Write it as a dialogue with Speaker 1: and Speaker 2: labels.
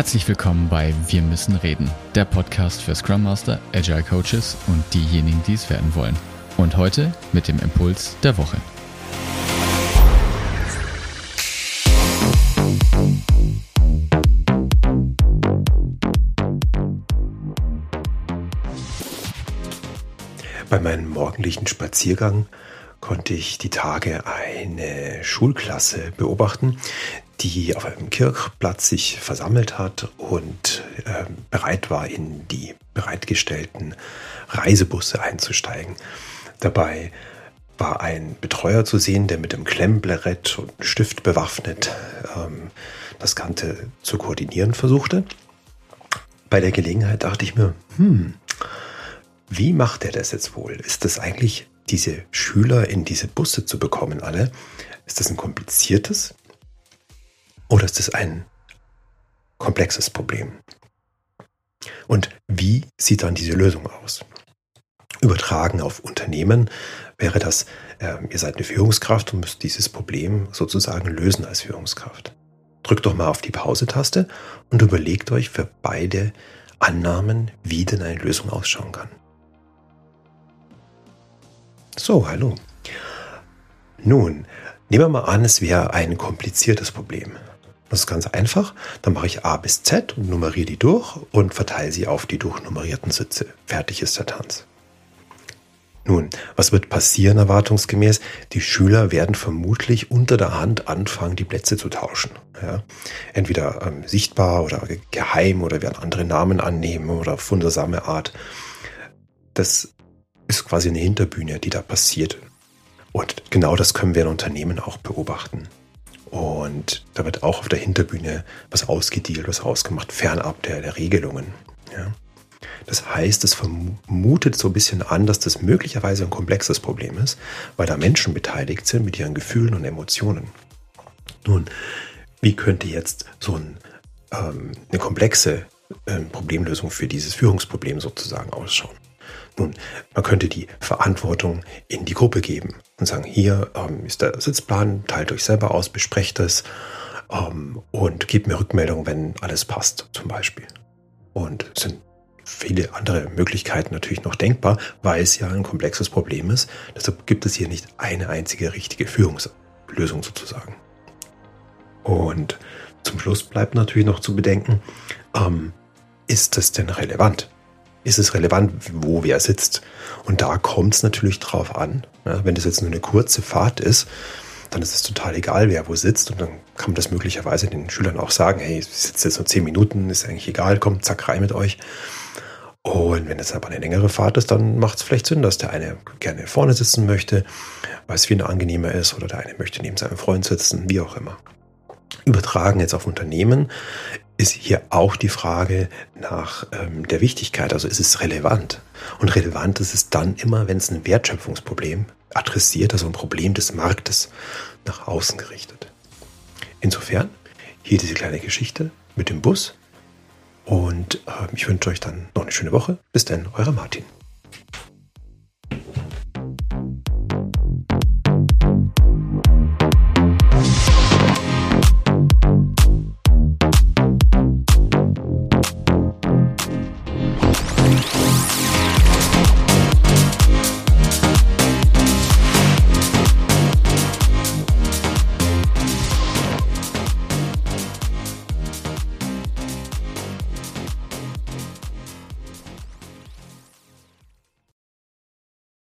Speaker 1: Herzlich willkommen bei Wir müssen reden, der Podcast für Scrum Master, Agile Coaches und diejenigen, die es werden wollen. Und heute mit dem Impuls der Woche.
Speaker 2: Bei meinem morgendlichen Spaziergang konnte ich die Tage eine Schulklasse beobachten, die auf einem Kirchplatz sich versammelt hat und äh, bereit war, in die bereitgestellten Reisebusse einzusteigen. Dabei war ein Betreuer zu sehen, der mit einem Klemmblerett und Stift bewaffnet ähm, das Ganze zu koordinieren versuchte. Bei der Gelegenheit dachte ich mir, hm, wie macht er das jetzt wohl? Ist das eigentlich diese Schüler in diese Busse zu bekommen, alle? Ist das ein kompliziertes oder ist das ein komplexes Problem? Und wie sieht dann diese Lösung aus? Übertragen auf Unternehmen wäre das, äh, ihr seid eine Führungskraft und müsst dieses Problem sozusagen lösen als Führungskraft. Drückt doch mal auf die Pause-Taste und überlegt euch für beide Annahmen, wie denn eine Lösung ausschauen kann. So, hallo. Nun, nehmen wir mal an, es wäre ein kompliziertes Problem. Das ist ganz einfach. Dann mache ich A bis Z und nummeriere die durch und verteile sie auf die durchnummerierten Sitze. Fertig ist der Tanz. Nun, was wird passieren erwartungsgemäß? Die Schüler werden vermutlich unter der Hand anfangen, die Plätze zu tauschen. Ja? Entweder ähm, sichtbar oder geheim oder werden andere Namen annehmen oder auf wundersame Art. Das ist quasi eine Hinterbühne, die da passiert. Und genau das können wir in Unternehmen auch beobachten. Und da wird auch auf der Hinterbühne was ausgedealt, was ausgemacht, fernab der, der Regelungen. Ja. Das heißt, es vermutet so ein bisschen an, dass das möglicherweise ein komplexes Problem ist, weil da Menschen beteiligt sind mit ihren Gefühlen und Emotionen. Nun, wie könnte jetzt so ein, ähm, eine komplexe äh, Problemlösung für dieses Führungsproblem sozusagen ausschauen? Nun, man könnte die Verantwortung in die Gruppe geben und sagen, hier ähm, ist der Sitzplan, teilt euch selber aus, besprecht es ähm, und gebt mir Rückmeldung, wenn alles passt, zum Beispiel. Und es sind viele andere Möglichkeiten natürlich noch denkbar, weil es ja ein komplexes Problem ist. Deshalb gibt es hier nicht eine einzige richtige Führungslösung sozusagen. Und zum Schluss bleibt natürlich noch zu bedenken, ähm, ist es denn relevant? Ist es relevant, wo wer sitzt. Und da kommt es natürlich drauf an. Ja, wenn das jetzt nur eine kurze Fahrt ist, dann ist es total egal, wer wo sitzt. Und dann kann man das möglicherweise den Schülern auch sagen, hey, ich sitze jetzt nur zehn Minuten, ist eigentlich egal, kommt, zack, rein mit euch. Und wenn es aber eine längere Fahrt ist, dann macht es vielleicht Sinn, dass der eine gerne vorne sitzen möchte, weil es viel angenehmer ist, oder der eine möchte neben seinem Freund sitzen, wie auch immer. Übertragen jetzt auf Unternehmen ist hier auch die Frage nach ähm, der Wichtigkeit. Also ist es relevant? Und relevant ist es dann immer, wenn es ein Wertschöpfungsproblem adressiert, also ein Problem des Marktes nach außen gerichtet. Insofern hier diese kleine Geschichte mit dem Bus. Und äh, ich wünsche euch dann noch eine schöne Woche. Bis dann, euer Martin.